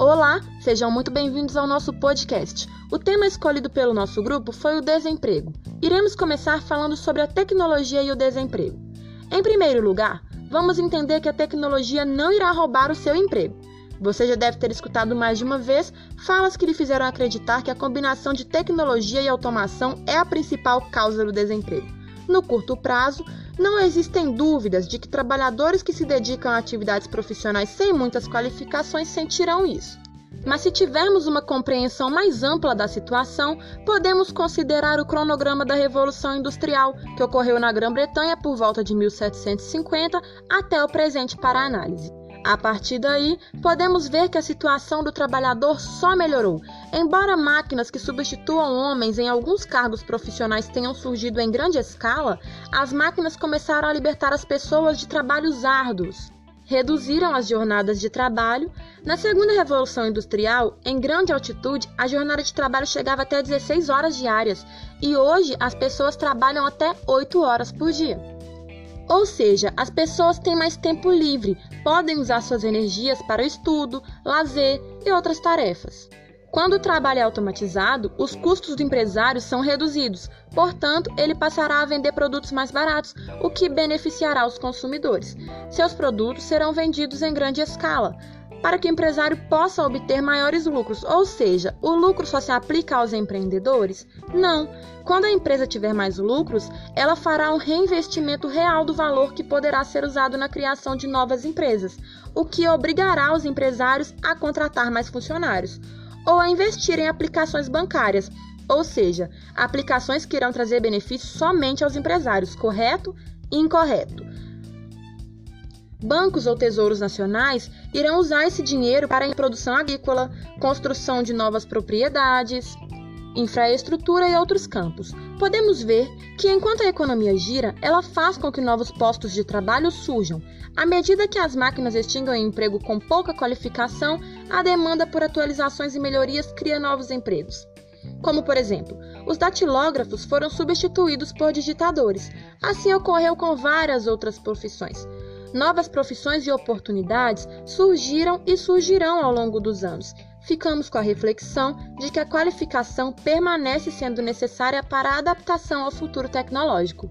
Olá, sejam muito bem-vindos ao nosso podcast. O tema escolhido pelo nosso grupo foi o desemprego. Iremos começar falando sobre a tecnologia e o desemprego. Em primeiro lugar, vamos entender que a tecnologia não irá roubar o seu emprego. Você já deve ter escutado mais de uma vez falas que lhe fizeram acreditar que a combinação de tecnologia e automação é a principal causa do desemprego. No curto prazo, não existem dúvidas de que trabalhadores que se dedicam a atividades profissionais sem muitas qualificações sentirão isso. Mas se tivermos uma compreensão mais ampla da situação, podemos considerar o cronograma da Revolução Industrial, que ocorreu na Grã-Bretanha por volta de 1750 até o presente para análise. A partir daí, podemos ver que a situação do trabalhador só melhorou. Embora máquinas que substituam homens em alguns cargos profissionais tenham surgido em grande escala, as máquinas começaram a libertar as pessoas de trabalhos árduos. Reduziram as jornadas de trabalho. Na segunda revolução industrial, em grande altitude, a jornada de trabalho chegava até 16 horas diárias e hoje as pessoas trabalham até 8 horas por dia. Ou seja, as pessoas têm mais tempo livre, podem usar suas energias para estudo, lazer e outras tarefas. Quando o trabalho é automatizado, os custos do empresário são reduzidos, portanto, ele passará a vender produtos mais baratos, o que beneficiará os consumidores. Seus produtos serão vendidos em grande escala, para que o empresário possa obter maiores lucros. Ou seja, o lucro só se aplica aos empreendedores? Não. Quando a empresa tiver mais lucros, ela fará um reinvestimento real do valor que poderá ser usado na criação de novas empresas, o que obrigará os empresários a contratar mais funcionários ou a investir em aplicações bancárias, ou seja, aplicações que irão trazer benefícios somente aos empresários, correto e incorreto. Bancos ou tesouros nacionais irão usar esse dinheiro para a produção agrícola, construção de novas propriedades, infraestrutura e outros campos. Podemos ver que enquanto a economia gira, ela faz com que novos postos de trabalho surjam. À medida que as máquinas extingam emprego com pouca qualificação, a demanda por atualizações e melhorias cria novos empregos. Como, por exemplo, os datilógrafos foram substituídos por digitadores. Assim ocorreu com várias outras profissões. Novas profissões e oportunidades surgiram e surgirão ao longo dos anos. Ficamos com a reflexão de que a qualificação permanece sendo necessária para a adaptação ao futuro tecnológico.